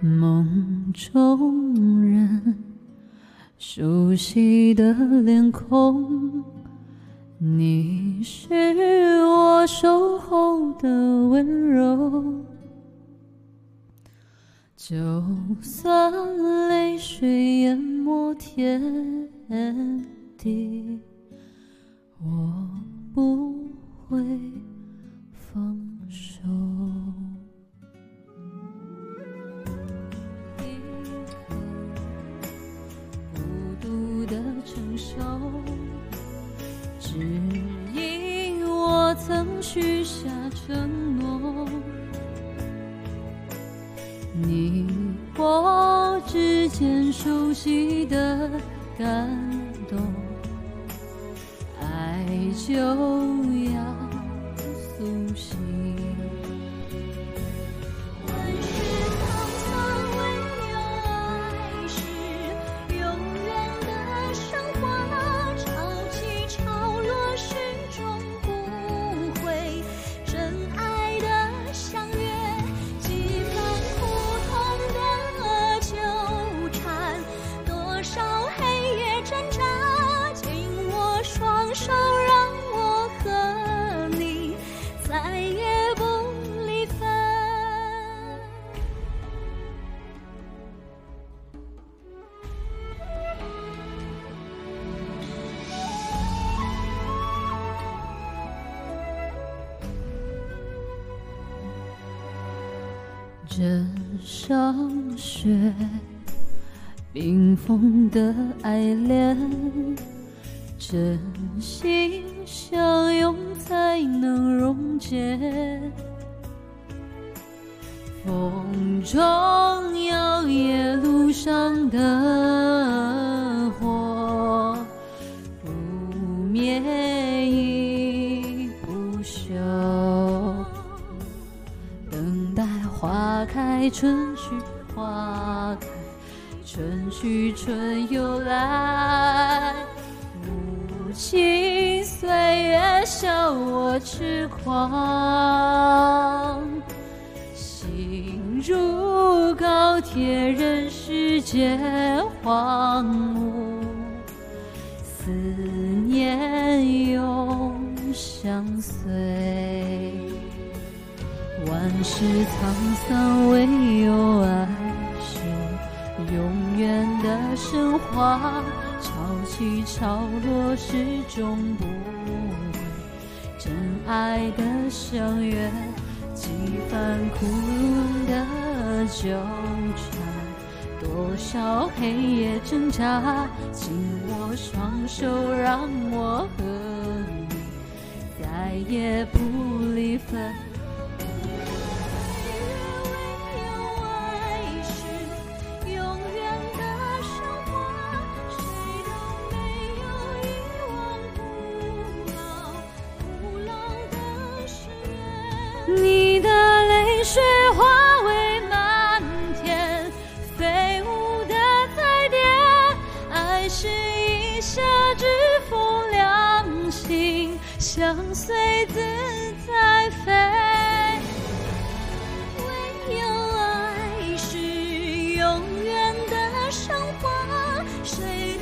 梦中人，熟悉的脸孔，你是我守候的温柔。就算泪水淹没天地，我不许下承诺。你我之间熟悉的感动，爱就要这上雪，冰封的爱恋，真心相拥才能溶解。风中摇曳路上的花开，春去花开，春去春又来。无情岁月笑我痴狂，心如高铁，任世界荒芜，思念永万事沧桑，唯有爱是永远的神话。潮起潮落，始终不悔真爱的相约。几番苦的纠缠，多少黑夜挣扎，紧握双手，让我和你再也不离分。雪化为漫天飞舞的彩蝶，爱是一夏之风两心，相随自在飞。唯有爱是永远的神话，谁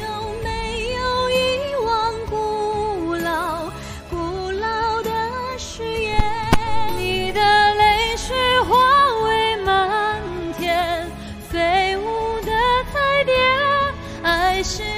salvation.